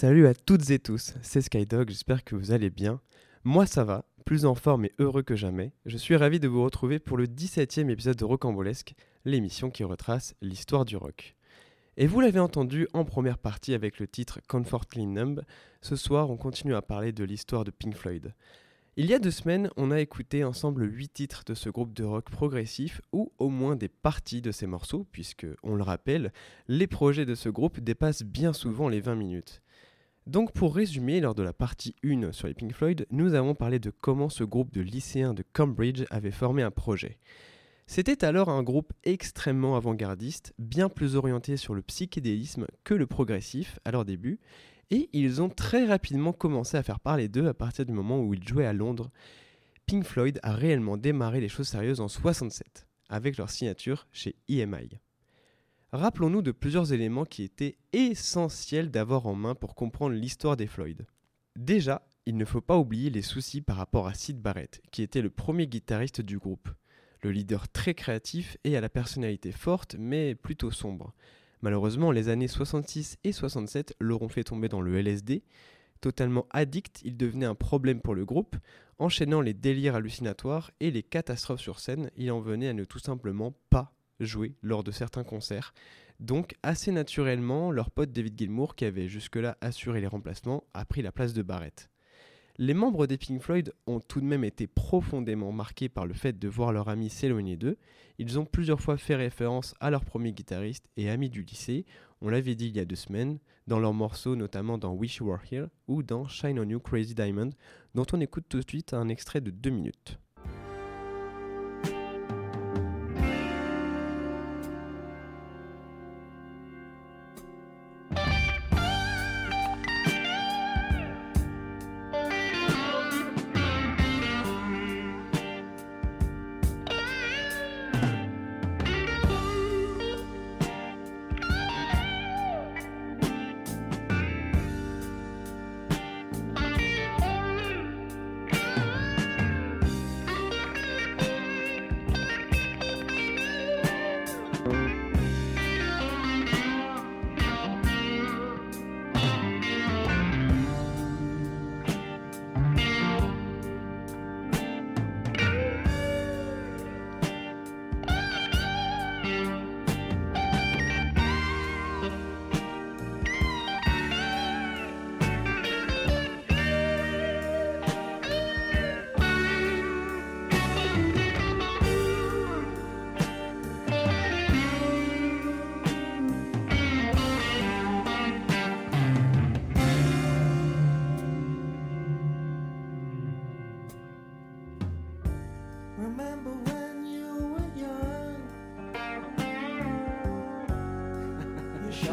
Salut à toutes et tous, c'est Skydog, j'espère que vous allez bien. Moi ça va, plus en forme et heureux que jamais. Je suis ravi de vous retrouver pour le 17e épisode de Rocambolesque, l'émission qui retrace l'histoire du rock. Et vous l'avez entendu en première partie avec le titre Comfortly Numb, ce soir on continue à parler de l'histoire de Pink Floyd. Il y a deux semaines, on a écouté ensemble huit titres de ce groupe de rock progressif, ou au moins des parties de ces morceaux, puisque, on le rappelle, les projets de ce groupe dépassent bien souvent les 20 minutes. Donc pour résumer, lors de la partie 1 sur les Pink Floyd, nous avons parlé de comment ce groupe de lycéens de Cambridge avait formé un projet. C'était alors un groupe extrêmement avant-gardiste, bien plus orienté sur le psychédélisme que le progressif à leur début, et ils ont très rapidement commencé à faire parler d'eux à partir du moment où ils jouaient à Londres. Pink Floyd a réellement démarré les choses sérieuses en 67, avec leur signature chez EMI rappelons-nous de plusieurs éléments qui étaient essentiels d'avoir en main pour comprendre l'histoire des Floyd. Déjà, il ne faut pas oublier les soucis par rapport à Sid Barrett, qui était le premier guitariste du groupe. Le leader très créatif et à la personnalité forte mais plutôt sombre. Malheureusement, les années 66 et 67 l'auront fait tomber dans le LSD. Totalement addict, il devenait un problème pour le groupe, enchaînant les délires hallucinatoires et les catastrophes sur scène, il en venait à ne tout simplement pas jouer lors de certains concerts. Donc assez naturellement, leur pote David Gilmour, qui avait jusque-là assuré les remplacements, a pris la place de Barrett. Les membres des Pink Floyd ont tout de même été profondément marqués par le fait de voir leur ami s'éloigner d'eux. Ils ont plusieurs fois fait référence à leur premier guitariste et ami du lycée, on l'avait dit il y a deux semaines, dans leurs morceaux notamment dans Wish You Were Here ou dans Shine On You Crazy Diamond, dont on écoute tout de suite un extrait de deux minutes.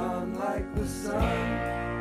on like the sun.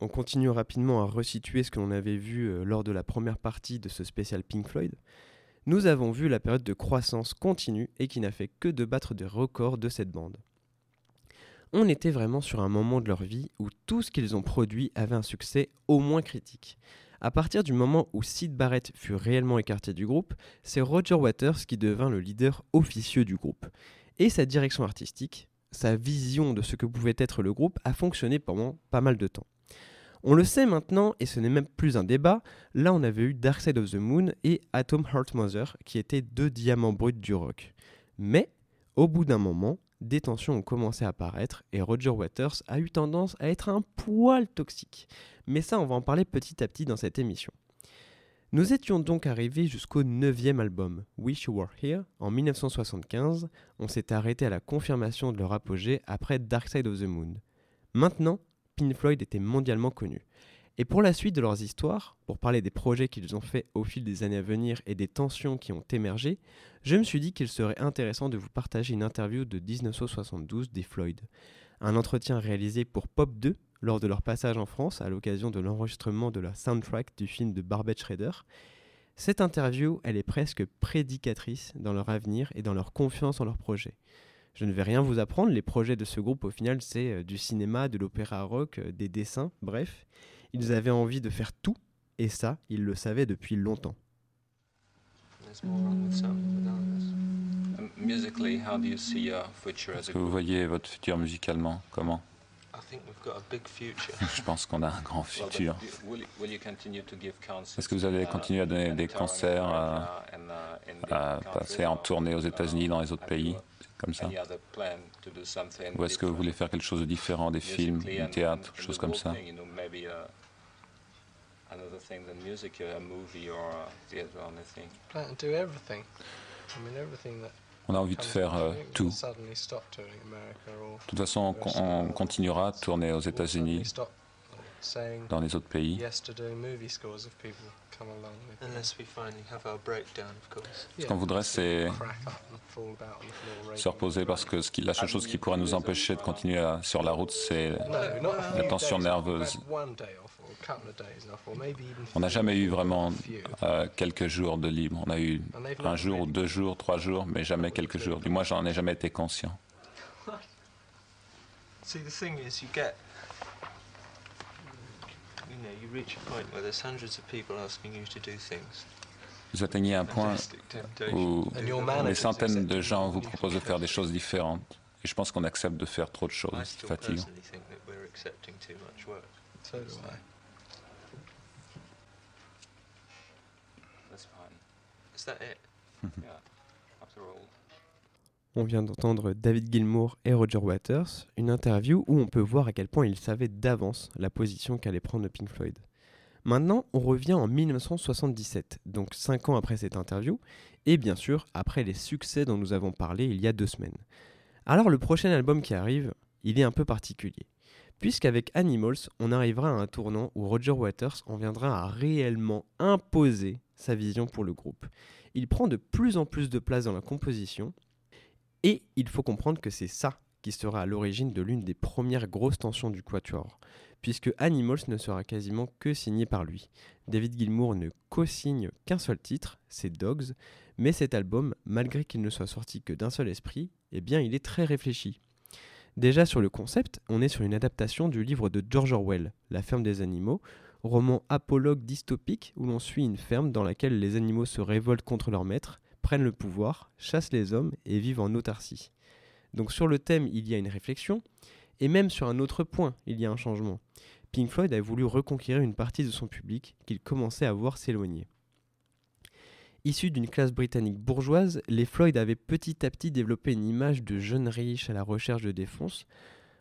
On continue rapidement à resituer ce que l'on avait vu euh, lors de la première partie de ce spécial Pink Floyd. Nous avons vu la période de croissance continue et qui n'a fait que de battre des records de cette bande. On était vraiment sur un moment de leur vie où tout ce qu'ils ont produit avait un succès au moins critique. À partir du moment où Sid Barrett fut réellement écarté du groupe, c'est Roger Waters qui devint le leader officieux du groupe. Et sa direction artistique, sa vision de ce que pouvait être le groupe a fonctionné pendant pas mal de temps. On le sait maintenant, et ce n'est même plus un débat, là on avait eu Dark of the Moon et Atom Heart Mother, qui étaient deux diamants bruts du rock. Mais, au bout d'un moment, des tensions ont commencé à apparaître et Roger Waters a eu tendance à être un poil toxique. Mais ça, on va en parler petit à petit dans cette émission. Nous étions donc arrivés jusqu'au neuvième album, Wish You Were Here, en 1975. On s'est arrêté à la confirmation de leur apogée après Dark Side of the Moon. Maintenant, Pink Floyd était mondialement connu. Et pour la suite de leurs histoires, pour parler des projets qu'ils ont faits au fil des années à venir et des tensions qui ont émergé, je me suis dit qu'il serait intéressant de vous partager une interview de 1972 des Floyd. Un entretien réalisé pour Pop 2 lors de leur passage en France à l'occasion de l'enregistrement de la soundtrack du film de Barbet Schrader. Cette interview, elle est presque prédicatrice dans leur avenir et dans leur confiance en leur projet. Je ne vais rien vous apprendre, les projets de ce groupe au final c'est euh, du cinéma, de l'opéra rock, euh, des dessins, bref. Ils avaient envie de faire tout, et ça, ils le savaient depuis longtemps. Est-ce que vous voyez votre futur musicalement Comment? Je pense qu'on a un grand futur. Est-ce que vous allez continuer à donner des concerts, à, à passer en tournée aux États-Unis, dans les autres pays comme ça? Ou est-ce que vous voulez faire quelque chose de différent, des films, du théâtre, choses comme ça? On a envie de faire euh, tout. De toute façon, on, continuera à tourner aux États-Unis, dans les autres pays. Ce qu'on voudrait, c'est se reposer parce que ce qui, la seule chose qui pourrait nous empêcher de continuer sur la route, c'est la tension nerveuse. On n'a jamais eu vraiment euh, quelques jours de libre. On a eu un jour ou deux jours, trois jours, mais jamais quelques jours. Du moins, j'en ai jamais été conscient. Vous atteignez un point où des centaines de gens vous proposent de faire des choses différentes. Et je pense qu'on accepte de faire trop de choses. C'est fatigant. On vient d'entendre David Gilmour et Roger Waters, une interview où on peut voir à quel point ils savaient d'avance la position qu'allait prendre Pink Floyd. Maintenant, on revient en 1977, donc 5 ans après cette interview, et bien sûr après les succès dont nous avons parlé il y a deux semaines. Alors le prochain album qui arrive, il est un peu particulier, puisqu'avec Animals, on arrivera à un tournant où Roger Waters en viendra à réellement imposer sa vision pour le groupe. Il prend de plus en plus de place dans la composition, et il faut comprendre que c'est ça qui sera à l'origine de l'une des premières grosses tensions du Quatuor, puisque Animals ne sera quasiment que signé par lui. David Gilmour ne co-signe qu'un seul titre, c'est Dogs, mais cet album, malgré qu'il ne soit sorti que d'un seul esprit, eh bien il est très réfléchi. Déjà sur le concept, on est sur une adaptation du livre de George Orwell, La ferme des animaux, roman apologue dystopique où l'on suit une ferme dans laquelle les animaux se révoltent contre leur maître, prennent le pouvoir, chassent les hommes et vivent en autarcie. Donc sur le thème, il y a une réflexion, et même sur un autre point, il y a un changement. Pink Floyd a voulu reconquérir une partie de son public qu'il commençait à voir s'éloigner. Issus d'une classe britannique bourgeoise, les Floyd avaient petit à petit développé une image de jeunes riches à la recherche de défense.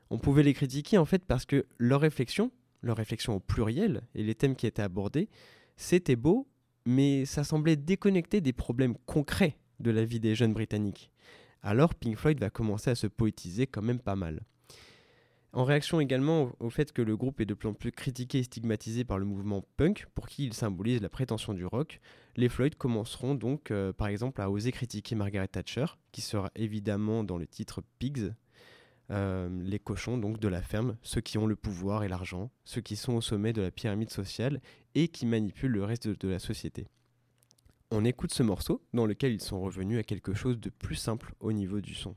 On pouvait les critiquer en fait parce que leur réflexion, leur réflexion au pluriel et les thèmes qui étaient abordés, c'était beau, mais ça semblait déconnecté des problèmes concrets de la vie des jeunes britanniques. Alors Pink Floyd va commencer à se poétiser quand même pas mal. En réaction également au fait que le groupe est de plus en plus critiqué et stigmatisé par le mouvement punk, pour qui il symbolise la prétention du rock, les Floyd commenceront donc euh, par exemple à oser critiquer Margaret Thatcher, qui sera évidemment dans le titre Pigs, euh, les cochons donc de la ferme, ceux qui ont le pouvoir et l'argent, ceux qui sont au sommet de la pyramide sociale et qui manipulent le reste de, la société. On écoute ce morceau dans lequel ils sont revenus à quelque chose de plus simple au niveau du son.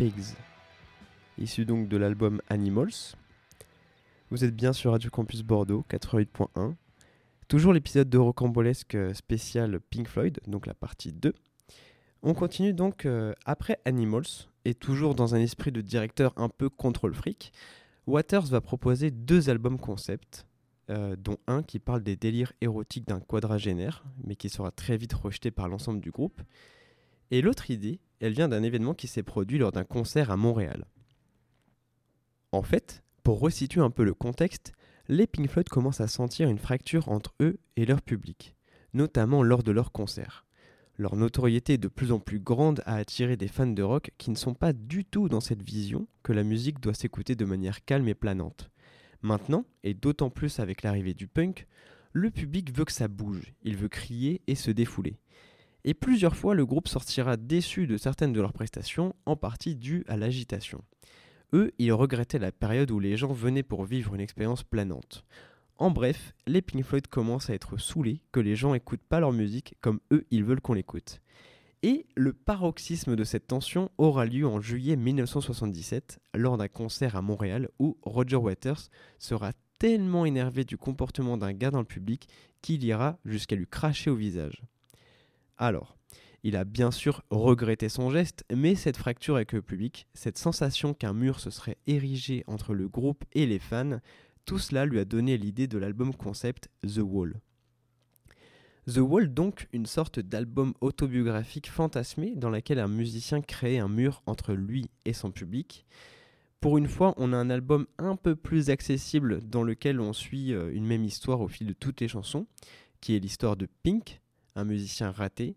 Pigs, issu donc de l'album Animals. Vous êtes bien sur Radio Campus Bordeaux 88.1. Toujours l'épisode de Rocambolesque spécial Pink Floyd, donc la partie 2. On continue donc euh, après Animals, et toujours dans un esprit de directeur un peu contrôle fric, Waters va proposer deux albums concept, euh, dont un qui parle des délires érotiques d'un quadragénaire, mais qui sera très vite rejeté par l'ensemble du groupe. Et l'autre idée, elle vient d'un événement qui s'est produit lors d'un concert à Montréal. En fait, pour resituer un peu le contexte, les Pink Floyd commencent à sentir une fracture entre eux et leur public, notamment lors de leurs concerts. Leur notoriété est de plus en plus grande à attirer des fans de rock qui ne sont pas du tout dans cette vision que la musique doit s'écouter de manière calme et planante. Maintenant, et d'autant plus avec l'arrivée du punk, le public veut que ça bouge, il veut crier et se défouler et plusieurs fois le groupe sortira déçu de certaines de leurs prestations, en partie due à l'agitation. Eux, ils regrettaient la période où les gens venaient pour vivre une expérience planante. En bref, les Pink Floyd commencent à être saoulés que les gens écoutent pas leur musique comme eux ils veulent qu'on l'écoute. Et le paroxysme de cette tension aura lieu en juillet 1977 lors d'un concert à Montréal où Roger Waters sera tellement énervé du comportement d'un gars dans le public qu'il ira jusqu'à lui cracher au visage. Alors, il a bien sûr regretté son geste, mais cette fracture avec le public, cette sensation qu'un mur se serait érigé entre le groupe et les fans, tout cela lui a donné l'idée de l'album concept The Wall. The Wall donc une sorte d'album autobiographique fantasmé dans lequel un musicien crée un mur entre lui et son public. Pour une fois, on a un album un peu plus accessible dans lequel on suit euh, une même histoire au fil de toutes les chansons, qui est l'histoire de Pink, un musicien raté,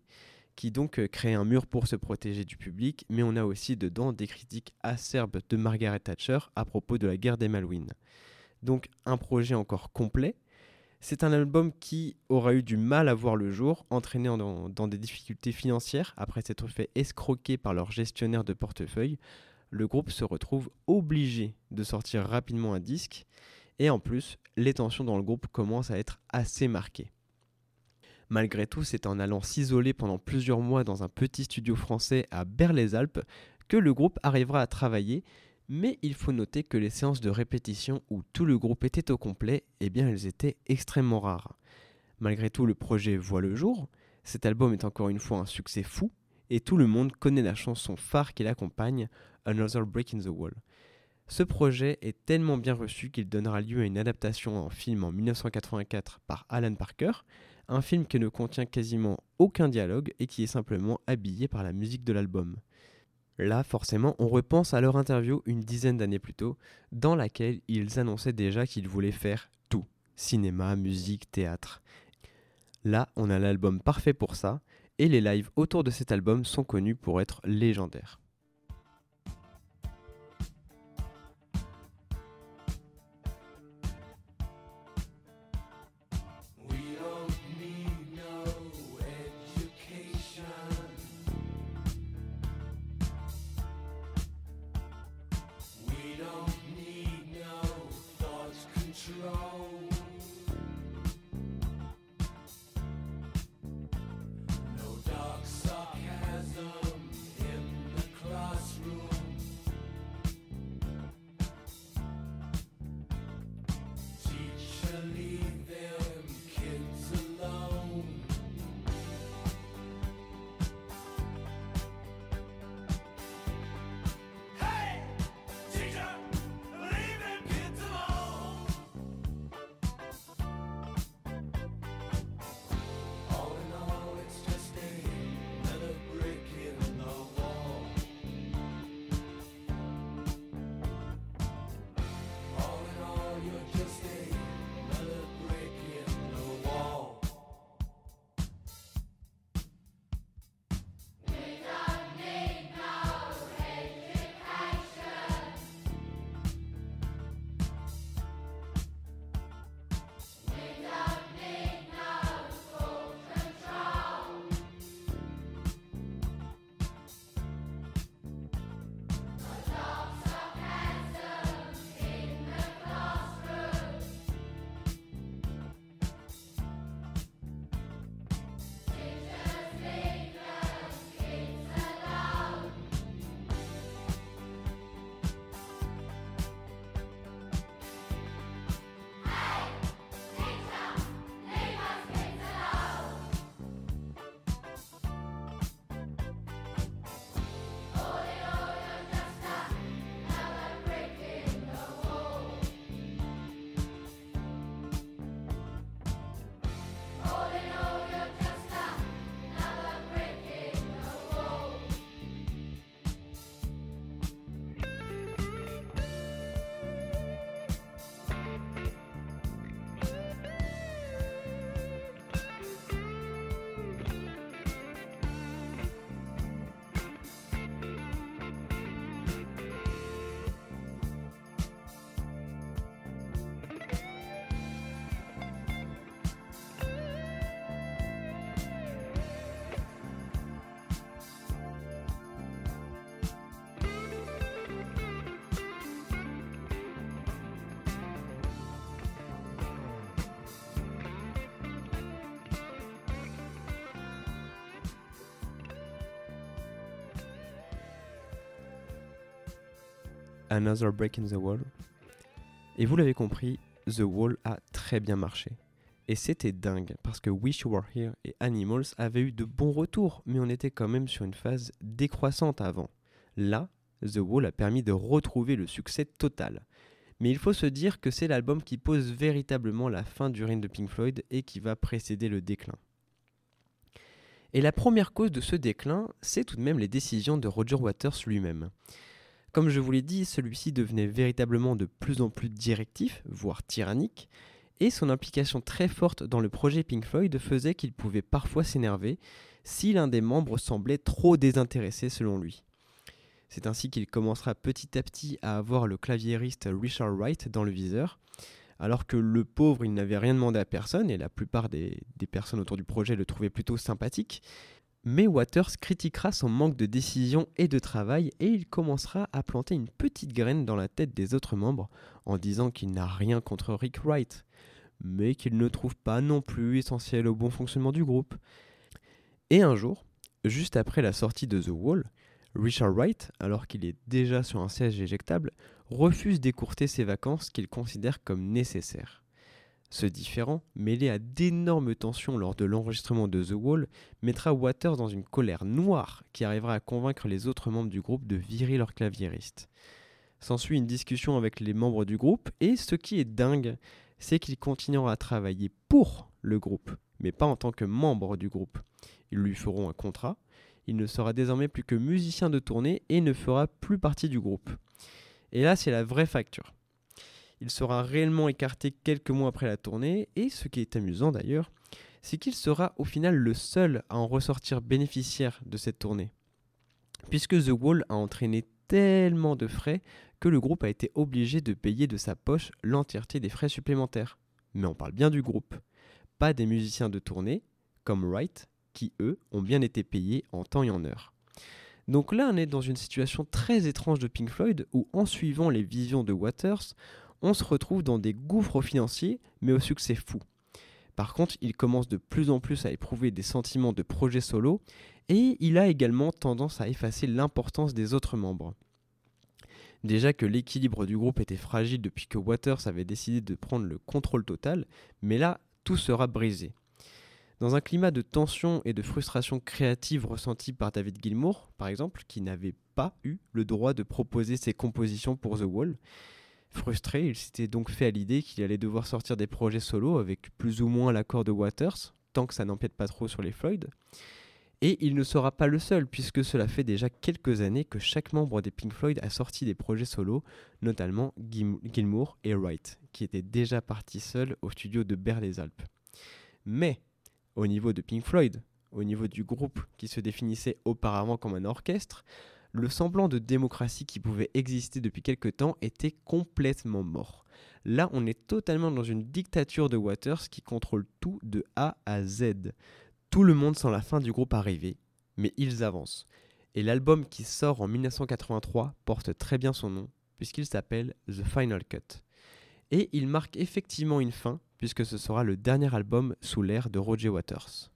qui donc euh, crée un mur pour se protéger du public, mais on a aussi dedans des critiques acerbes de Margaret Thatcher à propos de la guerre des Malouines. Donc un projet encore complet. C'est un album qui aura eu du mal à voir le jour, entraîné dans, dans des difficultés financières après s'être fait escroquer par leur gestionnaire de portefeuille. Le groupe se retrouve obligé de sortir rapidement un disque et en plus, les tensions dans le groupe commencent à être assez marquées. Malgré tout, c'est en allant s'isoler pendant plusieurs mois dans un petit studio français à Berles-Alpes que le groupe arrivera à travailler, mais il faut noter que les séances de répétition où tout le groupe était au complet, eh bien elles étaient extrêmement rares. Malgré tout, le projet voit le jour, cet album est encore une fois un succès fou, et tout le monde connaît la chanson phare qui l'accompagne, Another Break in the Wall. Ce projet est tellement bien reçu qu'il donnera lieu à une adaptation en film en 1984 par Alan Parker, un film qui ne contient quasiment aucun dialogue et qui est simplement habillé par la musique de l'album. Là, forcément, on repense à leur interview une dizaine d'années plus tôt, dans laquelle ils annonçaient déjà qu'ils voulaient faire tout cinéma, musique, théâtre. Là, on a l'album parfait pour ça, et les lives autour de cet album sont connus pour être légendaires. Another Break in the Wall. Et vous l'avez compris, The Wall a très bien marché. Et c'était dingue, parce que Wish You Were Here et Animals avaient eu de bons retours, mais on était quand même sur une phase décroissante avant. Là, The Wall a permis de retrouver le succès total. Mais il faut se dire que c'est l'album qui pose véritablement la fin du règne de Pink Floyd et qui va précéder le déclin. Et la première cause de ce déclin, c'est tout de même les décisions de Roger Waters lui-même. Comme je vous l'ai dit, celui-ci devenait véritablement de plus en plus directif, voire tyrannique, et son implication très forte dans le projet Pink Floyd faisait qu'il pouvait parfois s'énerver si l'un des membres semblait trop désintéressé selon lui. C'est ainsi qu'il commencera petit à petit à avoir le claviériste Richard Wright dans le viseur, alors que le pauvre, il n'avait rien demandé à personne, et la plupart des, personnes autour du projet le trouvaient plutôt sympathique. Mais Waters critiquera son manque de décision et de travail, et il commencera à planter une petite graine dans la tête des autres membres, en disant qu'il n'a rien contre Rick Wright, mais qu'il ne trouve pas non plus essentiel au bon fonctionnement du groupe. Et un jour, juste après la sortie de The Wall, Richard Wright, alors qu'il est déjà sur un siège éjectable, refuse d'écourter ses vacances qu'il considère comme nécessaires. Ce différent, mêlé à d'énormes tensions lors de l'enregistrement de The Wall, mettra Waters dans une colère noire qui arrivera à convaincre les autres membres du groupe de virer leur claviériste. S'ensuit une discussion avec les membres du groupe et ce qui est dingue, c'est qu'ils continueront à travailler pour le groupe, mais pas en tant que membre du groupe. Ils lui feront un contrat, il ne sera désormais plus que musicien de tournée et ne fera plus partie du groupe. Et là, c'est la vraie facture. Il sera réellement écarté quelques mois après la tournée, et ce qui est amusant d'ailleurs, c'est qu'il sera au final le seul à en ressortir bénéficiaire de cette tournée. Puisque The Wall a entraîné tellement de frais que le groupe a été obligé de payer de sa poche l'entièreté des frais supplémentaires. Mais on parle bien du groupe, pas des musiciens de tournée, comme Wright, qui eux ont bien été payés en temps et en heure. Donc là, on est dans une situation très étrange de Pink Floyd où, en suivant les visions de Waters, on se retrouve dans des gouffres financiers, mais au succès fou. Par contre, il commence de plus en plus à éprouver des sentiments de projet solo, et il a également tendance à effacer l'importance des autres membres. Déjà que l'équilibre du groupe était fragile depuis que Waters avait décidé de prendre le contrôle total, mais là, tout sera brisé. Dans un climat de tension et de frustration créative ressentie par David Gilmour, par exemple, qui n'avait pas eu le droit de proposer ses compositions pour The Wall, frustré, il s'était donc fait à l'idée qu'il allait devoir sortir des projets solo avec plus ou moins l'accord de Waters, tant que ça n'empiète pas trop sur les Floyd. Et il ne sera pas le seul, puisque cela fait déjà quelques années que chaque membre des Pink Floyd a sorti des projets solo, notamment Gilmour et Wright, qui étaient déjà partis seuls au studio de Berre les Alpes. Mais au niveau de Pink Floyd, au niveau du groupe qui se définissait auparavant comme un orchestre, le semblant de démocratie qui pouvait exister depuis quelque temps était complètement mort. Là, on est totalement dans une dictature de Waters qui contrôle tout de A à Z. Tout le monde sent la fin du groupe arriver, mais ils avancent. Et l'album qui sort en 1983 porte très bien son nom, puisqu'il s'appelle The Final Cut. Et il marque effectivement une fin, puisque ce sera le dernier album sous l'ère de Roger Waters.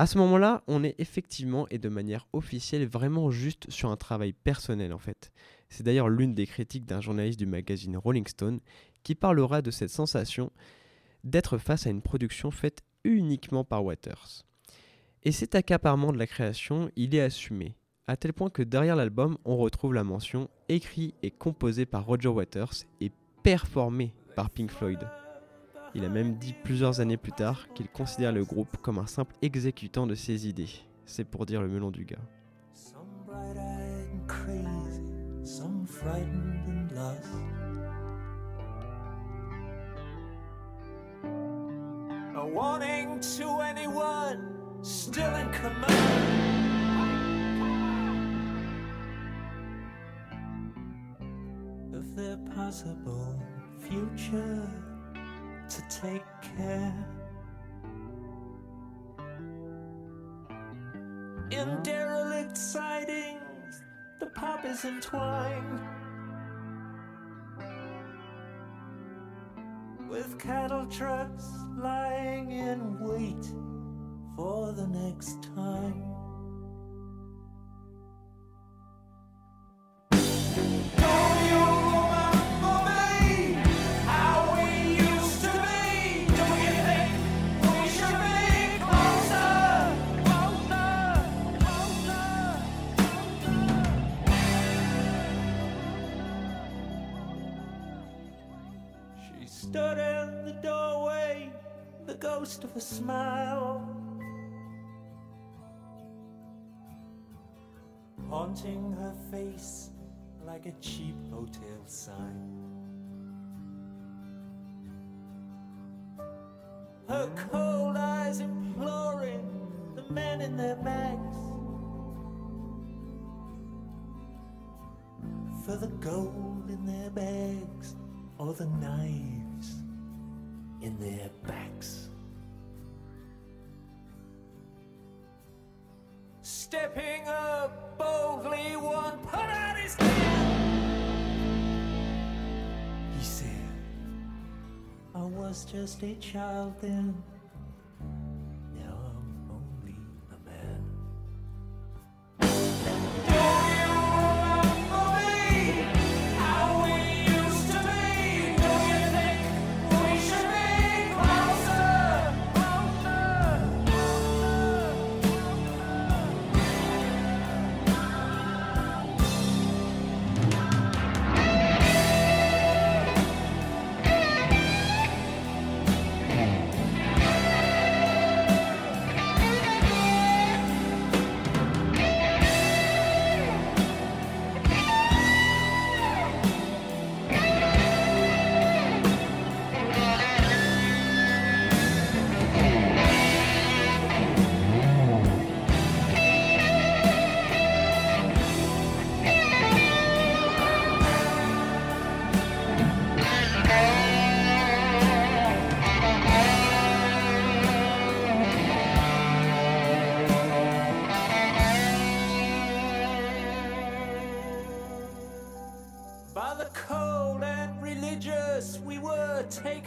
À ce moment-là, on est effectivement et de manière officielle vraiment juste sur un travail personnel en fait. C'est d'ailleurs l'une des critiques d'un journaliste du magazine Rolling Stone qui parlera de cette sensation d'être face à une production faite uniquement par Waters. Et cet accaparement de la création, il est assumé, à tel point que derrière l'album, on retrouve la mention écrit et composé par Roger Waters et performé par Pink Floyd. Il a même dit plusieurs années plus tard qu'il considère le groupe comme un simple exécutant de ses idées. C'est pour dire le melon du gars. A warning to anyone still in command. Take care. In derelict sidings, the pop is entwined with cattle trucks lying in wait for the next time. Haunting her face like a cheap hotel sign. Her cold eyes imploring the men in their bags. for the gold in their bags or the knives in their backs. Was just a child then.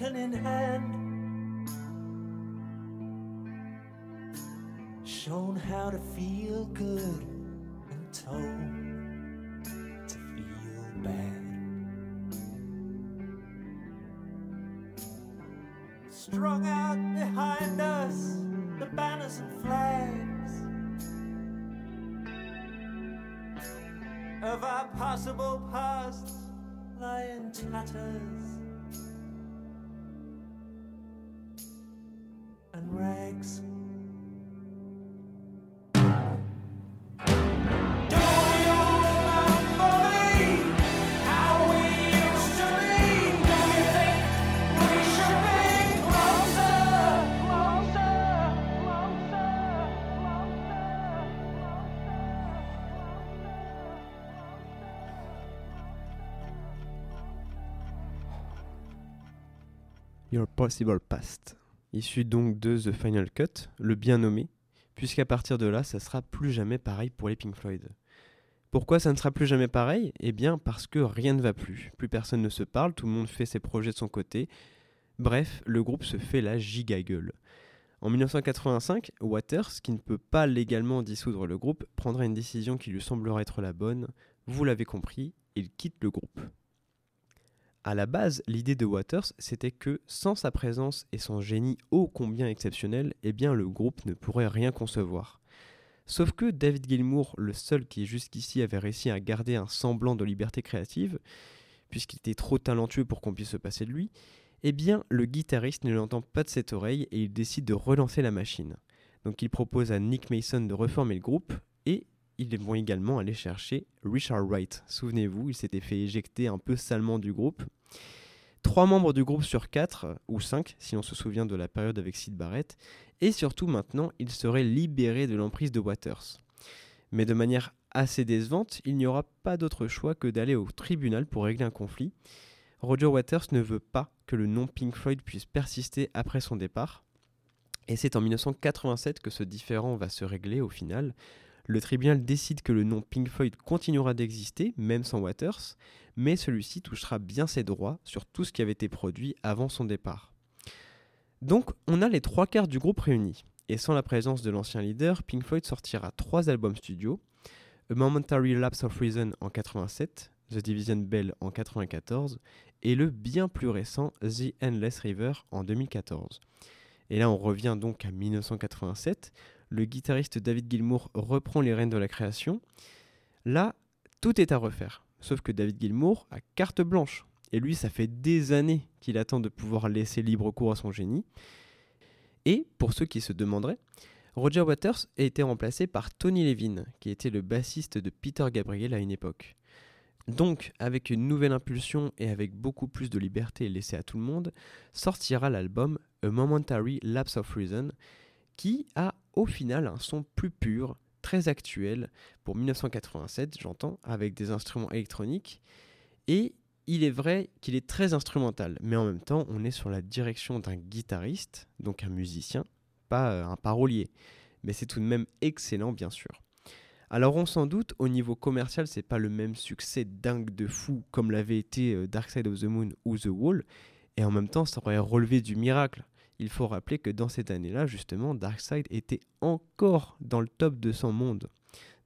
Were in hand. Shown how to feel good and told to feel bad. Strung out behind us, the banners and flags. of our possible past lie in tatters Your Possible Past, issu donc de The Final Cut, le bien nommé, puisqu'à partir de là, ça sera plus jamais pareil pour les Pink Floyd. Pourquoi ça ne sera plus jamais pareil? Eh bien parce que rien ne va plus. Plus personne ne se parle, tout le monde fait ses projets de son côté. Bref, le groupe se fait la giga gueule. En 1985, Waters, qui ne peut pas légalement dissoudre le groupe, prendra une décision qui lui semblera être la bonne. Vous l'avez compris, il quitte le groupe. À la base, l'idée de Waters, c'était que sans sa présence et son génie ô combien exceptionnel, eh bien le groupe ne pourrait rien concevoir. Sauf que David Gilmour, le seul qui jusqu'ici avait réussi à garder un semblant de liberté créative, puisqu'il était trop talentueux pour qu'on puisse se passer de lui, eh bien le guitariste ne l'entend pas de cette oreille et il décide de relancer la machine. Donc il propose à Nick Mason de reformer le groupe ils vont également aller chercher Richard Wright. Souvenez-vous, il s'était fait éjecter un peu salement du groupe. Trois membres du groupe sur quatre, ou cinq si on se souvient de la période avec Sid Barrett, et surtout maintenant, il serait libéré de l'emprise de Waters. Mais de manière assez décevante, il n'y aura pas d'autre choix que d'aller au tribunal pour régler un conflit. Roger Waters ne veut pas que le nom Pink Floyd puisse persister après son départ, et c'est en 1987 que ce différend va se régler au final. Le tribunal décide que le nom Pink Floyd continuera d'exister, même sans Waters, mais celui-ci touchera bien ses droits sur tout ce qui avait été produit avant son départ. Donc, on a les trois quarts du groupe réunis, et sans la présence de l'ancien leader, Pink Floyd sortira trois albums studio A Momentary Lapse of Reason en 87, The Division Bell en 94, et le bien plus récent The Endless River en 2014. Et là, on revient donc à 1987 le guitariste David Gilmour reprend les rênes de la création. Là, tout est à refaire. Sauf que David Gilmour a carte blanche. Et lui, ça fait des années qu'il attend de pouvoir laisser libre cours à son génie. Et, pour ceux qui se demanderaient, Roger Waters a été remplacé par Tony Levin, qui était le bassiste de Peter Gabriel à une époque. Donc, avec une nouvelle impulsion et avec beaucoup plus de liberté laissée à tout le monde, sortira l'album A Momentary Lapse of Reason, qui a au final un son plus pur, très actuel pour 1987, j'entends, avec des instruments électroniques. Et il est vrai qu'il est très instrumental, mais en même temps, on est sur la direction d'un guitariste, donc un musicien, pas euh, un parolier. Mais c'est tout de même excellent, bien sûr. Alors on s'en doute, au niveau commercial, c'est pas le même succès dingue de fou comme l'avait été euh, Dark Side of the Moon ou The Wall, et en même temps, ça aurait relevé du miracle. Il faut rappeler que dans cette année-là, justement, Darkseid était encore dans le top 200 monde.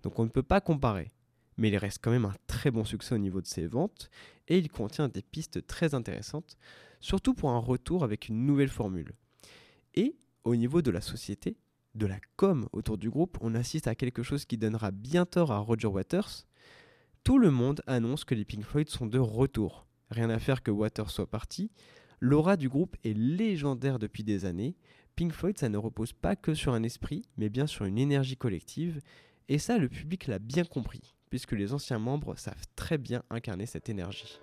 Donc on ne peut pas comparer. Mais il reste quand même un très bon succès au niveau de ses ventes, et il contient des pistes très intéressantes, surtout pour un retour avec une nouvelle formule. Et au niveau de la société, de la com autour du groupe, on assiste à quelque chose qui donnera bien tort à Roger Waters. Tout le monde annonce que les Pink Floyd sont de retour. Rien à faire que Waters soit parti. L'aura du groupe est légendaire depuis des années. Pink Floyd, ça ne repose pas que sur un esprit, mais bien sur une énergie collective. Et ça, le public l'a bien compris, puisque les anciens membres savent très bien incarner cette énergie.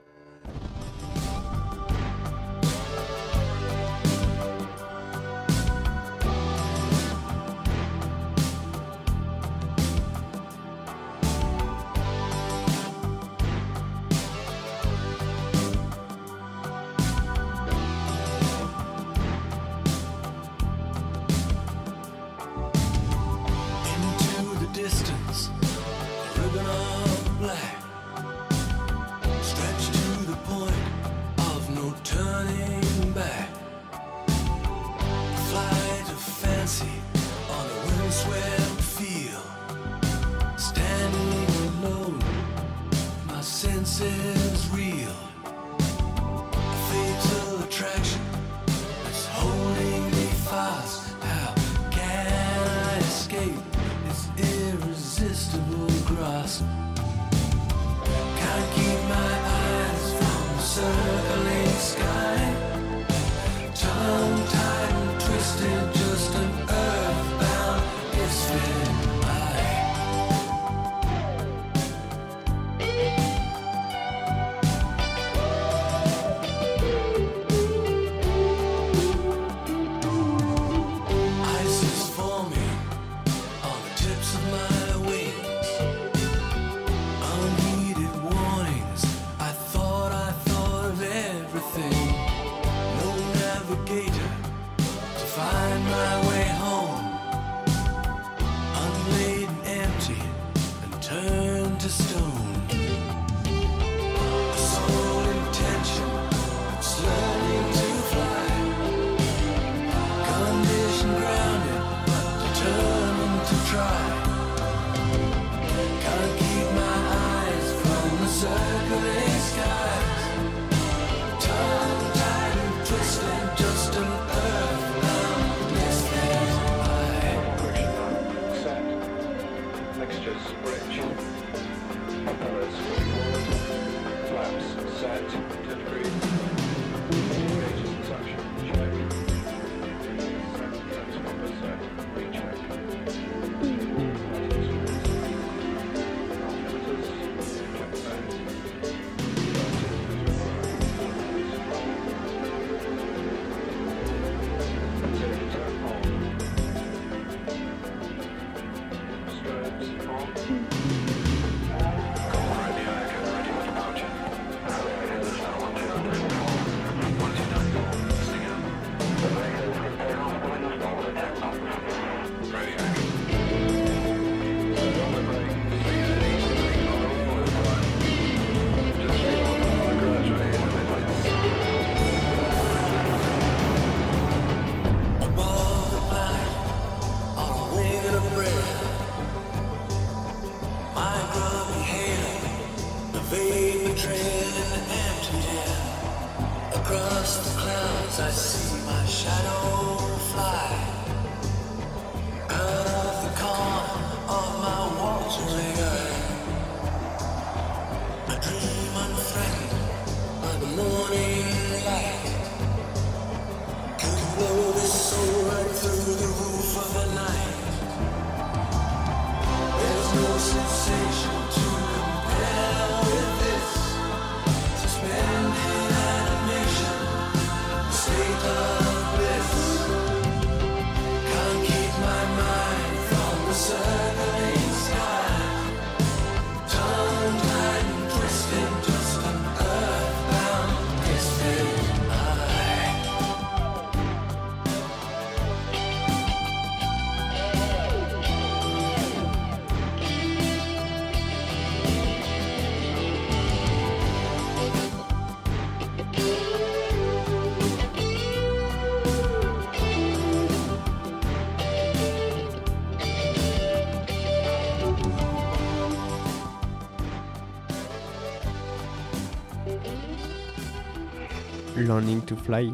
Learning to Fly,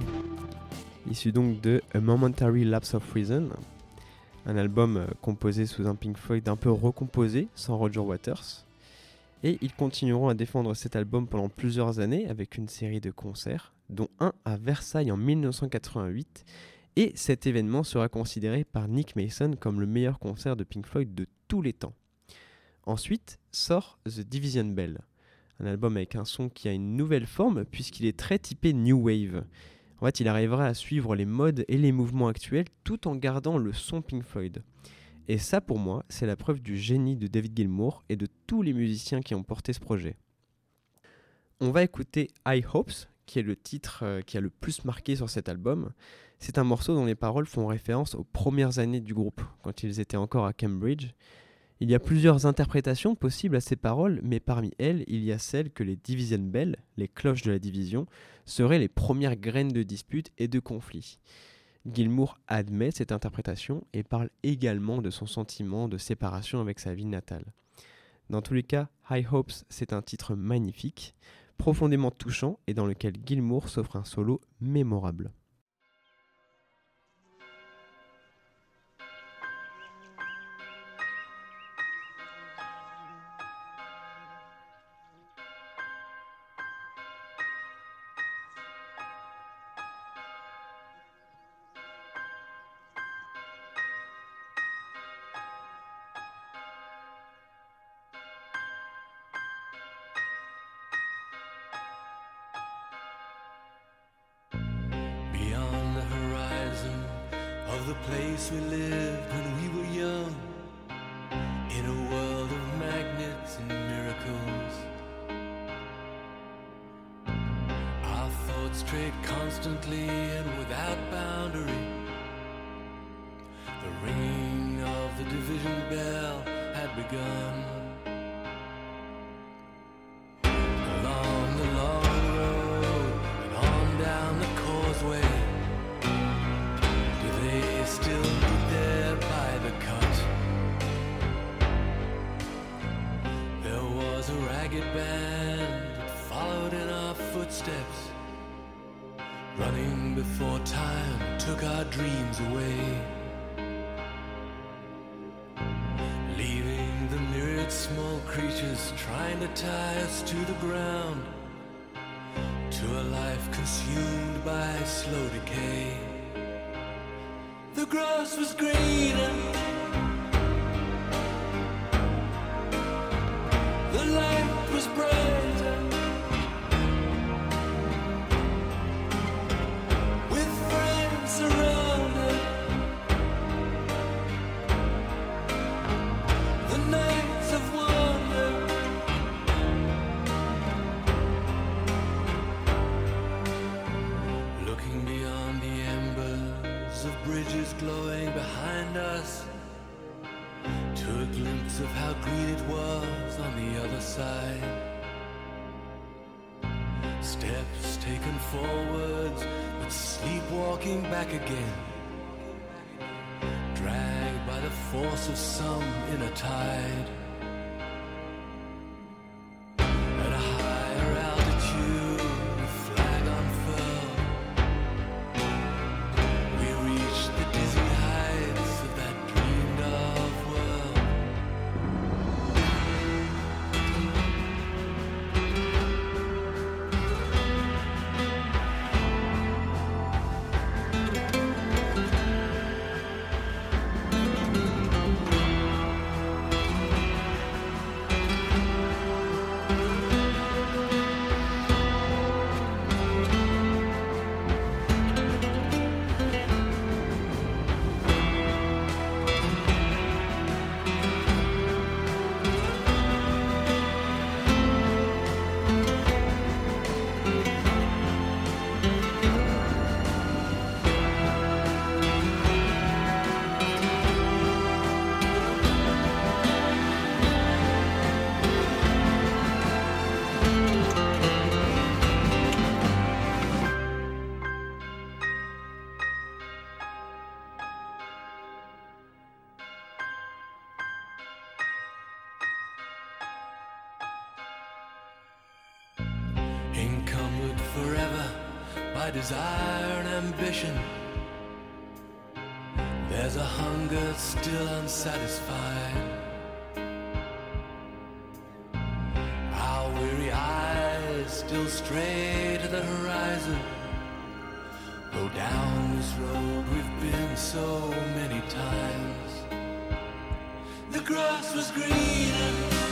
issu donc de A Momentary Lapse of Reason, un album euh, composé sous un Pink Floyd un peu recomposé, sans Roger Waters. Et ils continueront à défendre cet album pendant plusieurs années avec une série de concerts, dont un à Versailles en 1988. Et cet événement sera considéré par Nick Mason comme le meilleur concert de Pink Floyd de tous les temps. Ensuite sort The Division Bell, un album avec un son qui a une nouvelle forme puisqu'il est très typé New Wave. En fait, il arrivera à suivre les modes et les mouvements actuels tout en gardant le son Pink Floyd. Et ça, pour moi, c'est la preuve du génie de David Gilmour et de tous les musiciens qui ont porté ce projet. On va écouter High Hopes, qui est le titre euh, qui a le plus marqué sur cet album. C'est un morceau dont les paroles font référence aux premières années du groupe, quand ils étaient encore à Cambridge. Il y a plusieurs interprétations possibles à ces paroles, mais parmi elles, il y a celle que les Division Bell, les cloches de la division, seraient les premières graines de dispute et de conflit. Gilmour admet cette interprétation et parle également de son sentiment de séparation avec sa ville natale. Dans tous les cas, High Hopes, c'est un titre magnifique, profondément touchant et dans lequel Gilmour s'offre un solo mémorable. By desire and ambition. There's a hunger still unsatisfied. Our weary eyes still stray to the horizon. Though down this road we've been so many times. The grass was greener.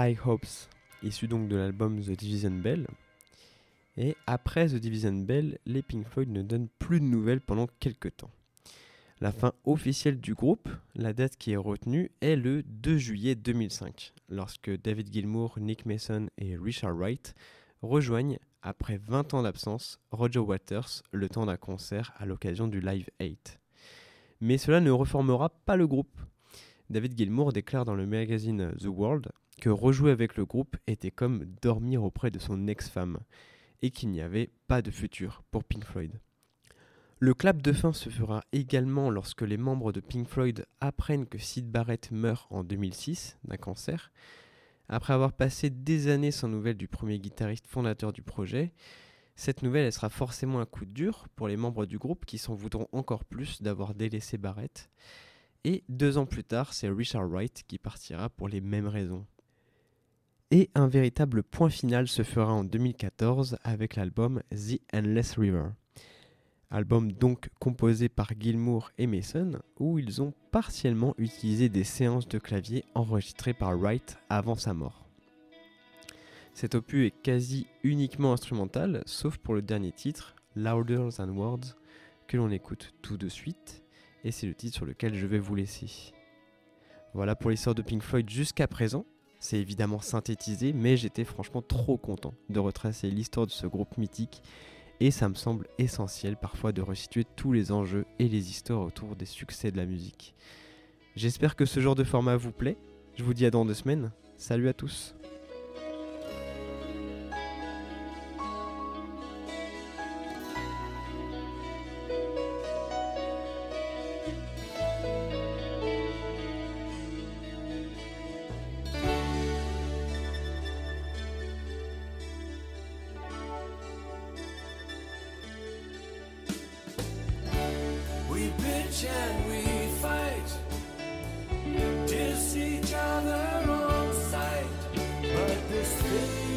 High Hopes, issu donc de l'album The Division Bell. Et après The Division Bell, les Pink Floyd ne donnent plus de nouvelles pendant quelques temps. La fin officielle du groupe, la date qui est retenue, est le 2 juillet 2005, lorsque David Gilmour, Nick Mason et Richard Wright rejoignent, après 20 ans d'absence, Roger Waters le temps d'un concert à l'occasion du Live 8. Mais cela ne reformera pas le groupe. David Gilmour déclare dans le magazine The World que rejouer avec le groupe était comme dormir auprès de son ex-femme et qu'il n'y avait pas de futur pour Pink Floyd. Le clap de fin se fera également lorsque les membres de Pink Floyd apprennent que Sid Barrett meurt en 2006 d'un cancer. Après avoir passé des années sans nouvelles du premier guitariste fondateur du projet, cette nouvelle elle sera forcément un coup dur pour les membres du groupe qui s'en voudront encore plus d'avoir délaissé Barrett. Et deux ans plus tard, c'est Richard Wright qui partira pour les mêmes raisons. Et un véritable point final se fera en 2014 avec l'album The Endless River. Album donc composé par Gilmour et Mason, où ils ont partiellement utilisé des séances de clavier enregistrées par Wright avant sa mort. Cet opus est quasi uniquement instrumental, sauf pour le dernier titre, Louder Than Words, que l'on écoute tout de suite, et c'est le titre sur lequel je vais vous laisser. Voilà pour l'histoire de Pink Floyd jusqu'à présent. C'est évidemment synthétisé, mais j'étais franchement trop content de retracer l'histoire de ce groupe mythique et ça me semble essentiel parfois de resituer tous les enjeux et les histoires autour des succès de la musique. J'espère que ce genre de format vous plaît. Je vous dis à dans deux semaines. Salut à tous. sleep.